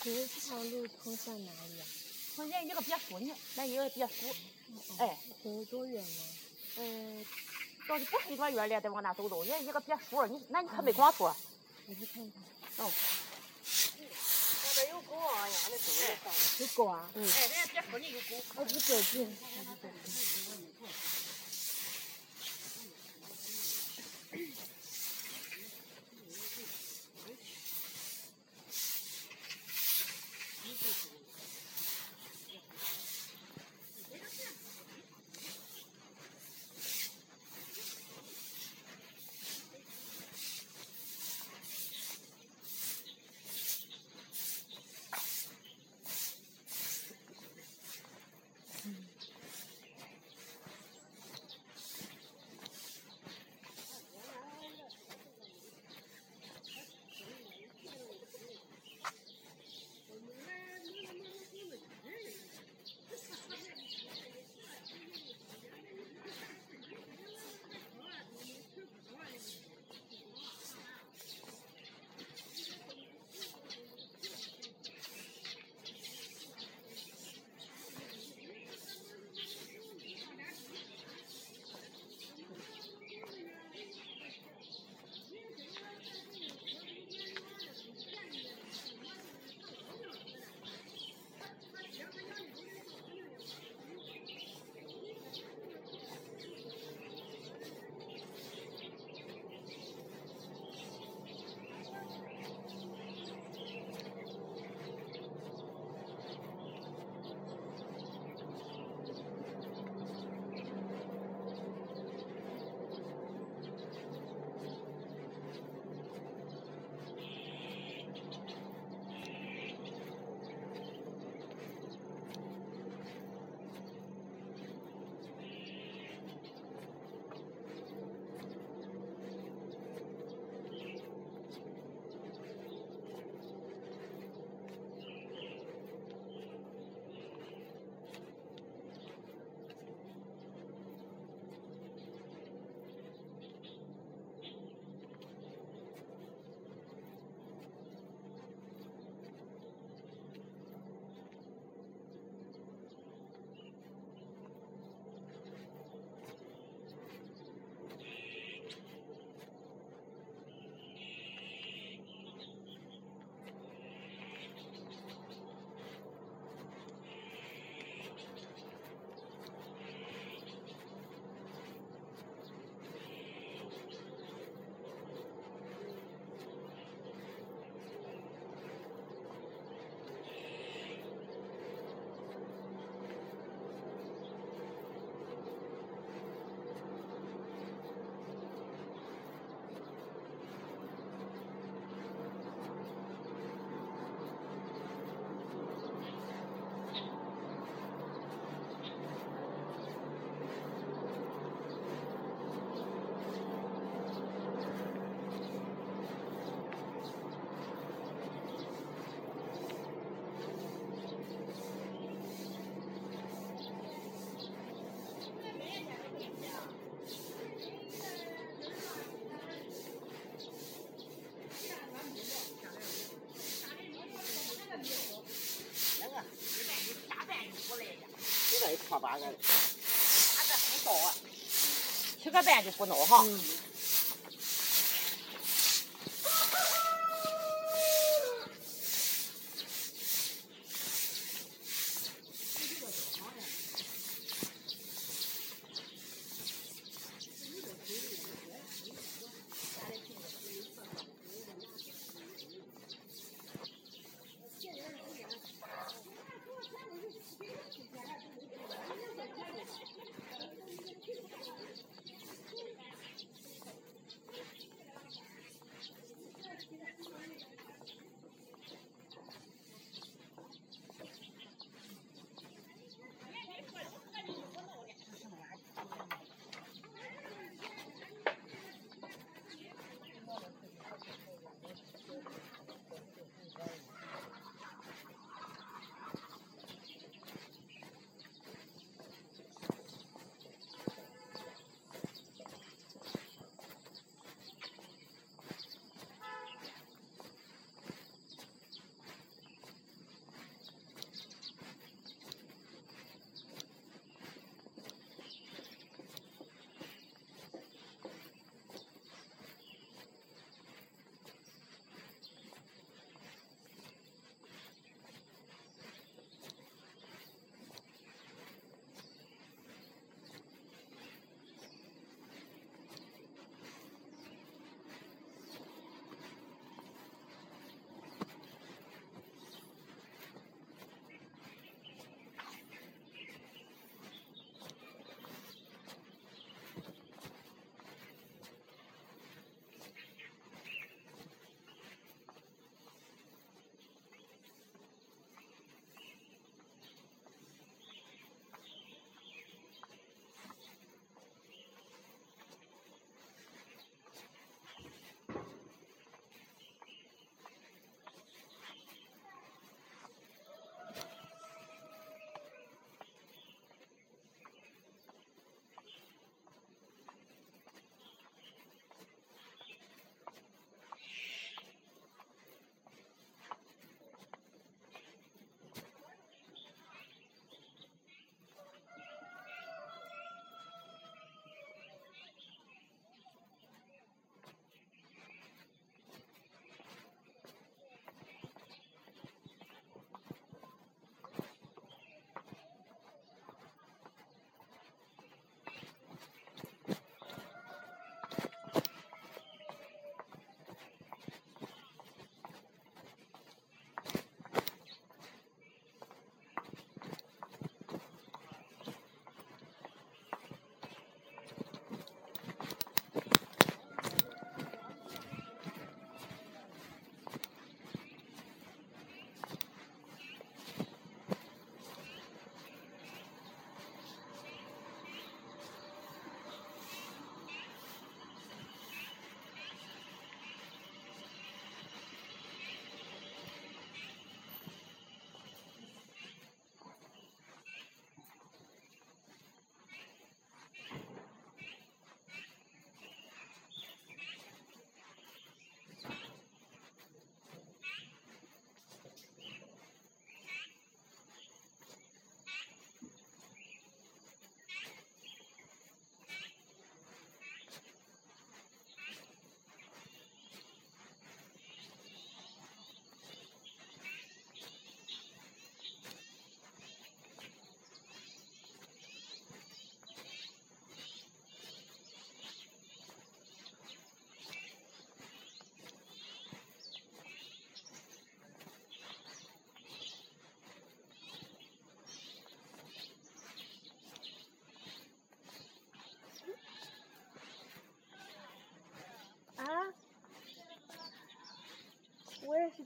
可是这条路通向哪里啊？好像一个别墅呢，那一个别墅，哎，走多远吗？嗯，到底不是多远了，再往那走走。人一个别墅，你那你可没光说。我去看看。哦。那边有狗啊。有狗啊？嗯。哎，人家别墅里有狗。我不走近，我不走近。八个，八个很少啊，七个半就不孬哈。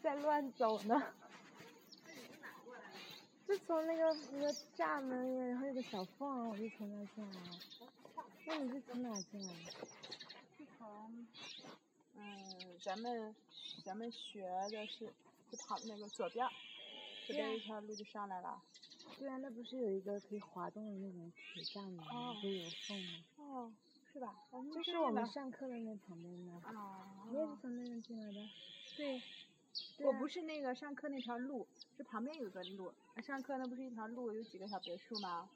在乱走呢。就从那个那个栅门里，然后有个小缝，我就从那进来。那你是从哪进来？是从，嗯，咱们咱们学的是是旁那个左边儿，左边一条路就上来了。对啊，那不是有一个可以滑动的那种铁栅门吗？哦就有缝吗？哦，是吧？就是我们上课的那旁边的。啊，你也是从那边进来的？对，我不是那个上课那条路，是旁边有个路。上课那不是一条路，有几个小别墅吗？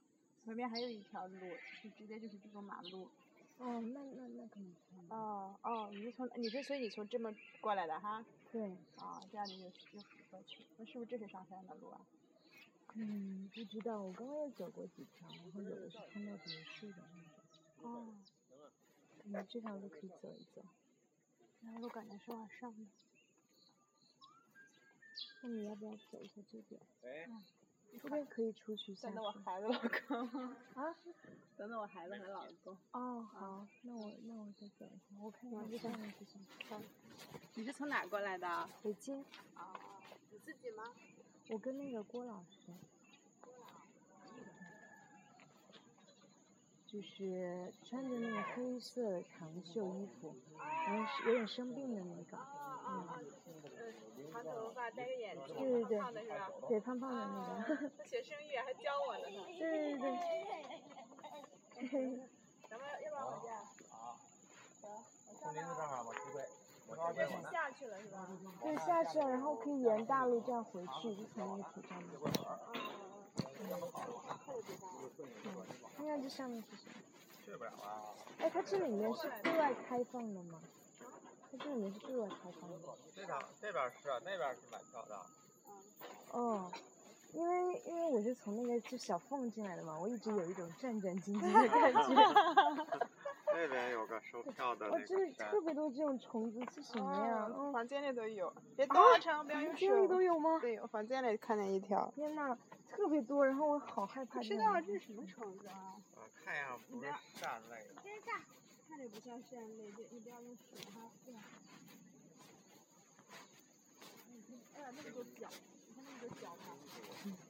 旁边还有一条路，就直接就是这个马路。哦，那那那可能是。哦哦，你是从你是所以你从这么过来的哈？对。哦，这样你就就过去。那是不是这是上山的路啊？嗯，不知道，我刚刚也走过几条，然后有的是看到别墅的那种。哦，可能这条路可以走一走。然后我感觉是往上的。那你要不要走一下这边？哎，这边可以出去下等等我。孩子老公。啊？等等我孩子和老公。哦，好，那我那我再走一下，我看看这上面是什么。你是从哪儿过来的？北京，啊，你自己吗？我跟那个郭老师。就是穿着那个黑色长袖衣服，然后是有点生病的那个，嗯，长头发，戴个眼镜，对对对胖的是吧？对，胖胖的那个，他学声乐还教我呢。对对对。咱们要不然我这样？从林子这儿往出退，我这这边往是下去了是吧？对，下去了，然后可以沿大路这样回去，就从那个铁栅门。看看这上面是什么？去不了啊。哎，它这里面是对外开放的吗？它这里面是对外开放的。这场这边是，那边是买票的。哦，因为因为我是从那个就小缝进来的嘛，我一直有一种战战兢兢的感觉。那边有个售票的哇，那这里特。别多这种虫子，是什么呀？嗯，房间里都有，别倒成，不要用房间里都。有吗？对，我房间里看见一条。天呐，特别多，然后我好害怕不知。道这是什么虫子啊？呃，看样不是扇类的。看着不像扇类，就你不要用手哈。对吧？哎呀，那么多脚，你看那么多脚吗。嗯。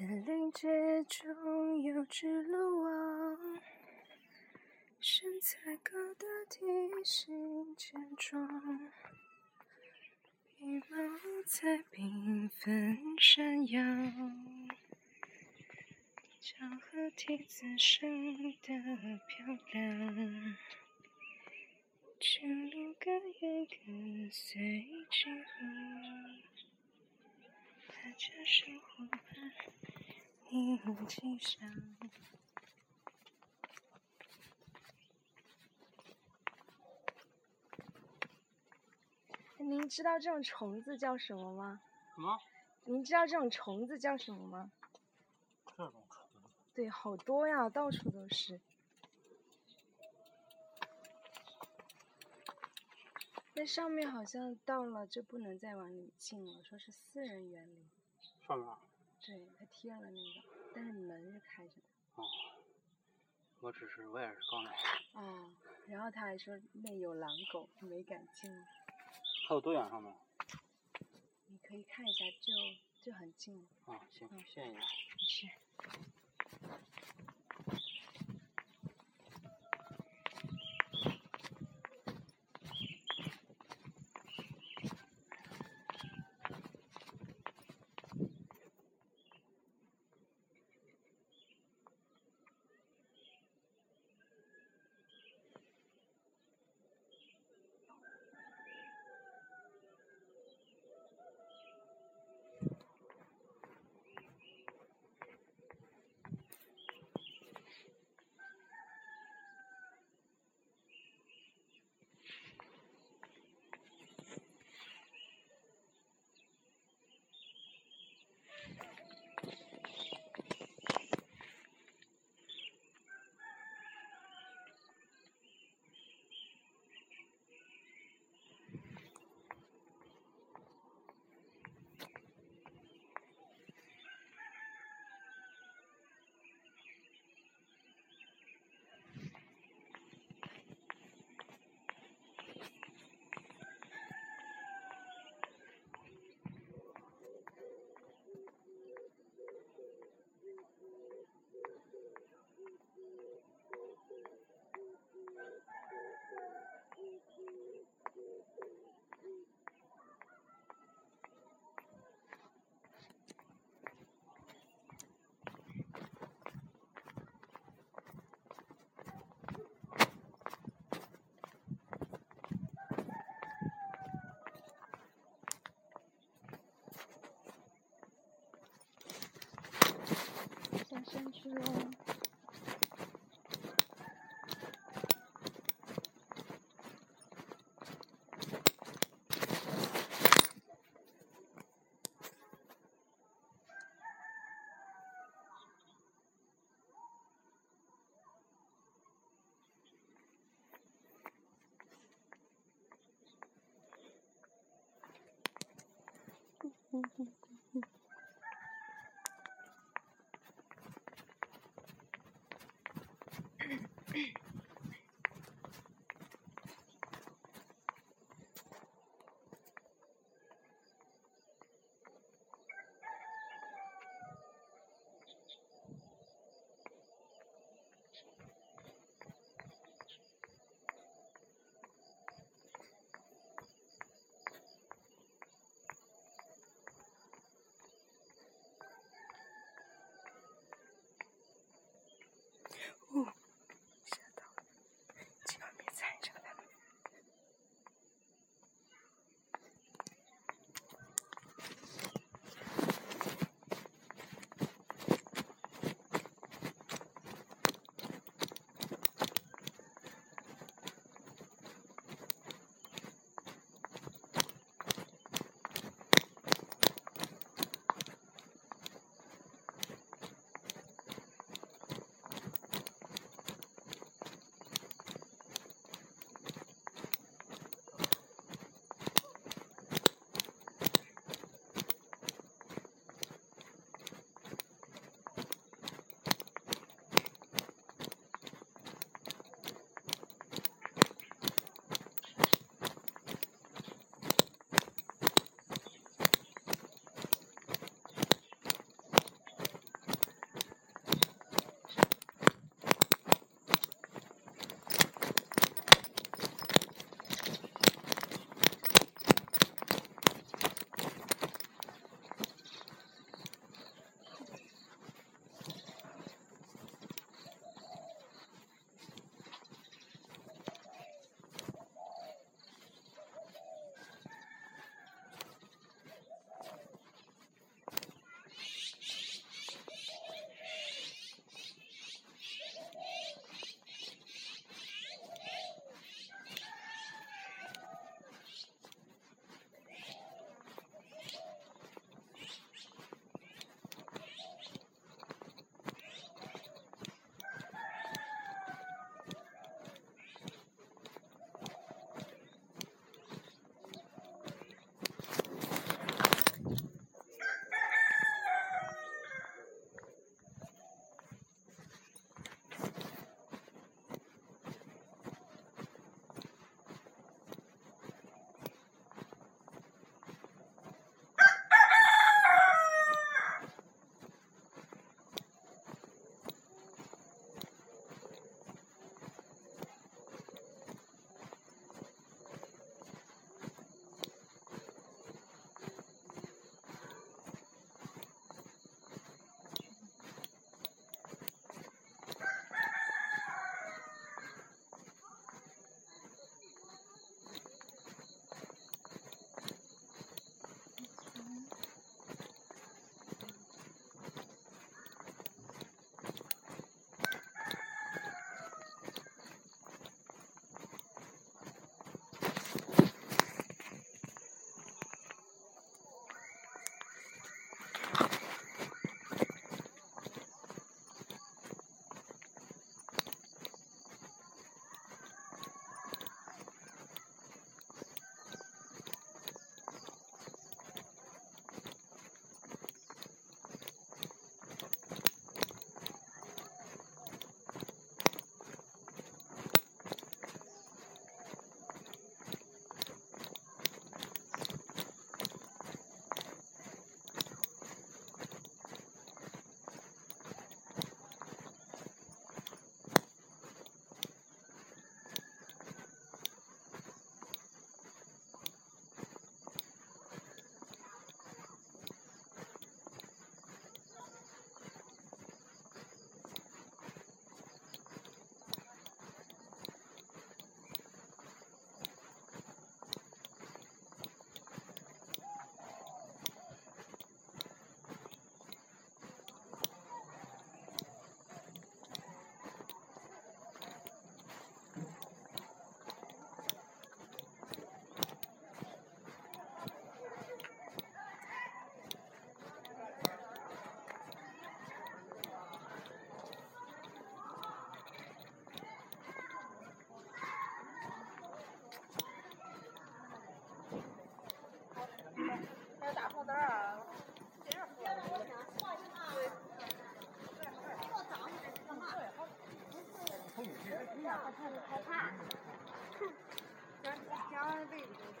森林之中有只鹿王，身材高大，体型健壮，羽毛五彩缤纷闪耀，脚和蹄子生得漂亮。驯鹿跟也跟随其后，大家小伙伴一起上。您知道这种虫子叫什么吗？什么？您知道这种虫子叫什么吗？这种虫子？对，好多呀，到处都是。那上面好像到了就不能再往里进了，说是私人园林。上面？对，他贴了那个，但是门是开着的。哦，我只是我也是刚来。哦，然后他还说那有狼狗，没敢进。还有多远上面？你可以看一下，就就很近了。啊，行，嗯谢谢你。吃哦。Mm-hmm.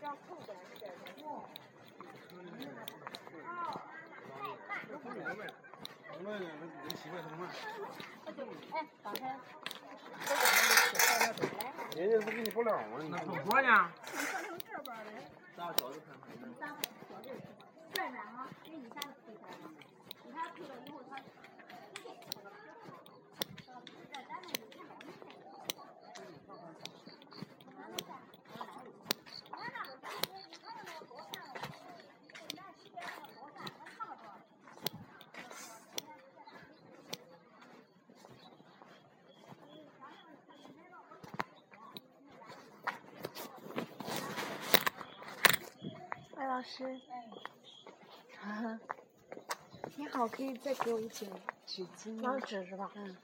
山去喽。位置这样凑过来是点的。我们人习惯什么？哎，刚才人家不给你报了吗？那火锅呢？转转哈，给你下子推开了，你看推了以后它。艾老师，你好，可以再给我一卷纸巾吗？纸是吧？嗯。